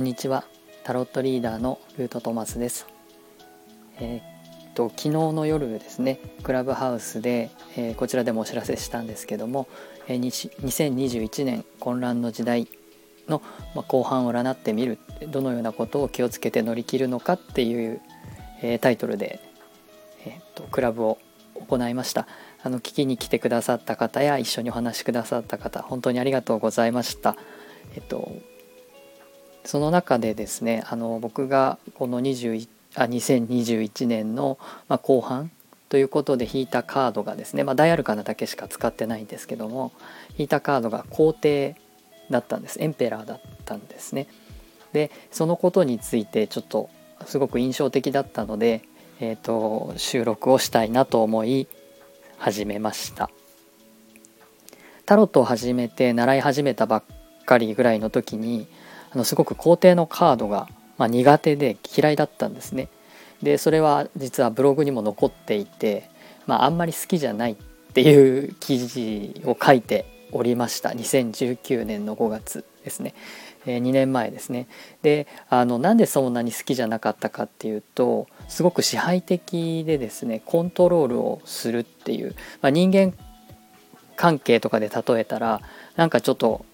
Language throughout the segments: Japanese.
こんにちは。タロットリーダーのルートトマスです。えー、っと昨日の夜ですねクラブハウスで、えー、こちらでもお知らせしたんですけども、えー、2021年混乱の時代の、まあ、後半を占ってみるどのようなことを気をつけて乗り切るのかっていう、えー、タイトルで、えー、っとクラブを行いました。あの聞きに来てくださった方や一緒にお話しくださった方本当にありがとうございました。えっとその中でですねあの僕がこの21あ2021年の、まあ、後半ということで引いたカードがですね、まあ、ダイアルカナだけしか使ってないんですけども引いたカードが皇帝だったんですエンペラーだったんですね。でそのことについてちょっとすごく印象的だったので、えーと、収録をしたいなと思い始めました。タロットを始めて習い始めたばっかりぐらいの時にあのすごく皇帝のカードが、まあ、苦手で嫌いだったんですね。でそれは実はブログにも残っていて、まあ、あんまり好きじゃないっていう記事を書いておりました。2019年の5月ですね、えー、2年前ですね。であのなんでそんなに好きじゃなかったかっていうとすごく支配的でですねコントロールをするっていう、まあ、人間関係とかで例えたらなんかちょっと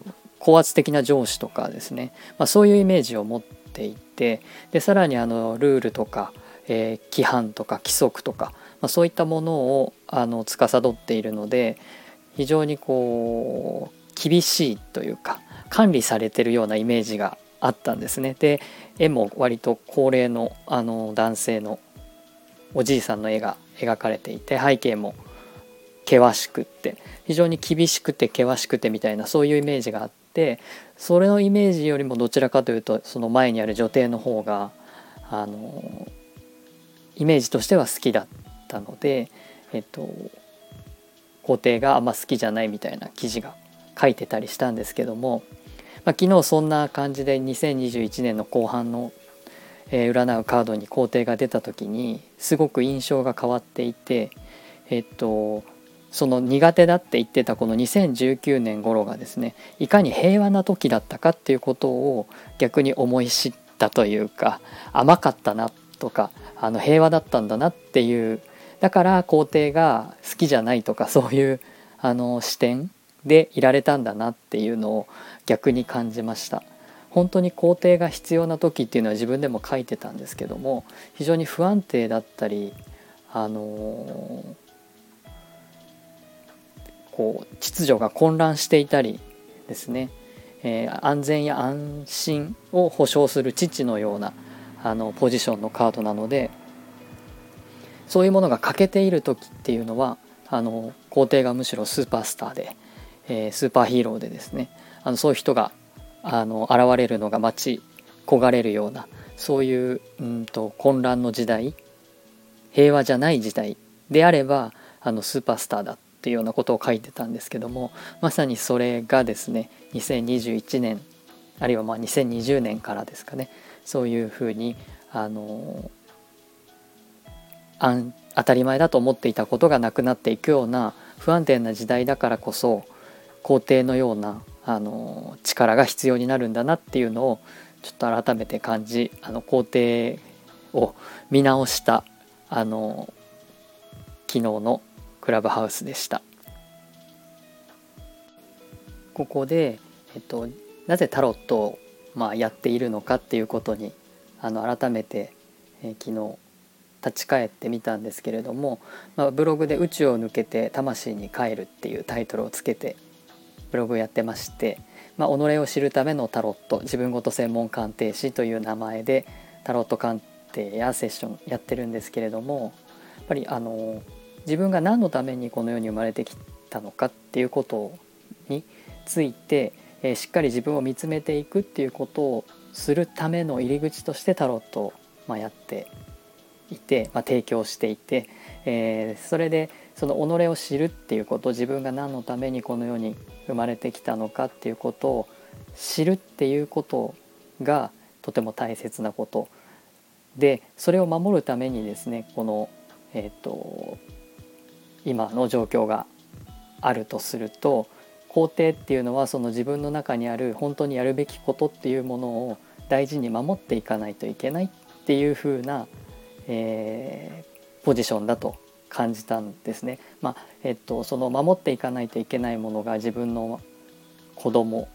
高圧的な上司とかですね、まあ、そういうイメージを持っていてでさらにあのルールとか、えー、規範とか規則とか、まあ、そういったものをあの司っているので非常にこう厳しいというか管理されてるようなイメージがあったんですね。で絵も割と高齢のあの男性のおじいさんの絵が描かれていて背景も険しくって非常に厳しくて険しくてみたいなそういうイメージがあってそれのイメージよりもどちらかというとその前にある女帝の方があのイメージとしては好きだったので、えっと、皇帝があんま好きじゃないみたいな記事が書いてたりしたんですけども、まあ、昨日そんな感じで2021年の後半の、えー、占うカードに皇帝が出た時にすごく印象が変わっていてえっとその苦手だって言ってたこの2019年頃がですねいかに平和な時だったかっていうことを逆に思い知ったというか甘かったなとかあの平和だったんだなっていうだから皇帝が好きじゃないとかそういうあの視点でいられたんだなっていうのを逆に感じました。本当に皇帝が必要な時っていうのは自分でも書いてたんですけども非常に不安定だったりあのこう秩序が混乱していたりですね、えー、安全や安心を保障する父のようなあのポジションのカードなのでそういうものが欠けている時っていうのはあの皇帝がむしろスーパースターで、えー、スーパーヒーローでですねあのそういう人があの現れるのが待ち焦がれるようなそういううんと混乱の時代平和じゃない時代であればあのスーパースターだっていうようなことを書いてたんですけどもまさにそれがですね2021年あるいはまあ2020年からですかねそういうふうにあの当たり前だと思っていたことがなくなっていくような不安定な時代だからこそ皇帝のようなあの力が必要になるんだなっていうのをちょっと改めて感じあの皇帝を見直したあの昨日のクラブハウスでした。ここで、えっと、なぜタロットを、まあ、やっているのかっていうことにあの改めて、えー、昨日立ち返ってみたんですけれども、まあ、ブログで「宇宙を抜けて魂に帰る」っていうタイトルをつけてブログやってまして、まあ、己を知るためのタロット自分ごと専門鑑定士という名前でタロット鑑定やセッションやってるんですけれどもやっぱりあの自分が何のためにこの世に生まれてきたのかっていうことについて、えー、しっかり自分を見つめていくっていうことをするための入り口としてタロットを、まあ、やっていて、まあ、提供していて、えー、それでその己を知るっていうこと自分が何のためにこの世に生まれてきたのかっていうことを知るっていうことがとても大切なこと。でそれを守るためにですねこの、えーと、今の状況があるとすると肯定っていうのはその自分の中にある本当にやるべきことっていうものを大事に守っていかないといけないっていう風な、えー、ポジションだと感じたんですね。まあえっと、その守っていかないといけないものが自分の子供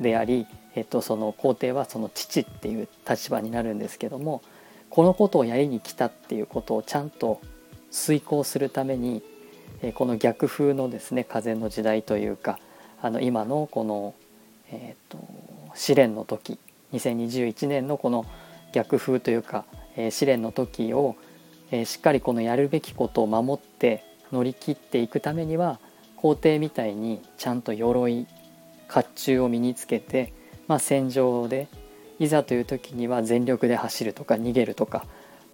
であり、えっと、その皇帝はその父っていう立場になるんですけどもこのことをやりに来たっていうことをちゃんと遂行するためにこの逆風のですね風の時代というかあの今のこの、えーと、試練の時2021年のこの逆風というか、えー、試練の時を、えー、しっかりこのやるべきことを守って乗り切っていくためには皇帝みたいにちゃんと鎧甲冑を身につけて、まあ、戦場でいざという時には全力で走るとか逃げるとか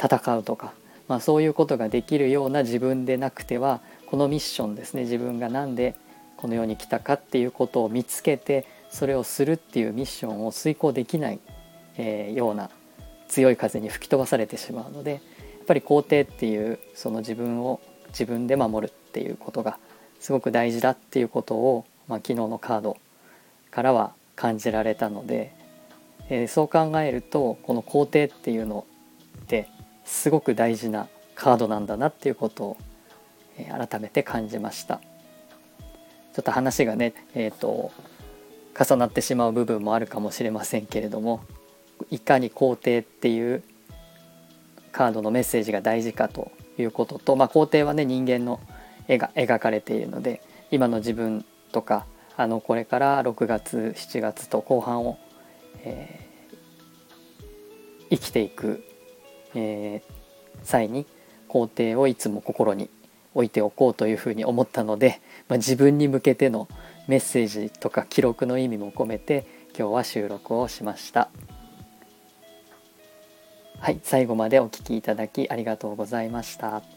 戦うとか、まあ、そういうことができるような自分でなくてはこのミッションですね自分が何でこの世に来たかっていうことを見つけてそれをするっていうミッションを遂行できない、えー、ような強い風に吹き飛ばされてしまうのでやっぱり皇帝っていうその自分を自分で守るっていうことがすごく大事だっていうことを、まあ、昨日のカードからは感じられたので、えー、そう考えるとこの皇帝っていうのってすごく大事なカードなんだなっていうことを、改めて感じました。ちょっと話がね、えーと、重なってしまう部分もあるかもしれませんけれどもいかに皇帝っていうカードのメッセージが大事かということと、まあ、皇帝はね人間の絵が描かれているので今の自分とかあのこれから6月7月と後半を、えー、生きていく、えー、際に皇帝をいつも心に置いておこうというふうに思ったので、まあ、自分に向けてのメッセージとか記録の意味も込めて今日は収録をしましたはい最後までお聴きいただきありがとうございました。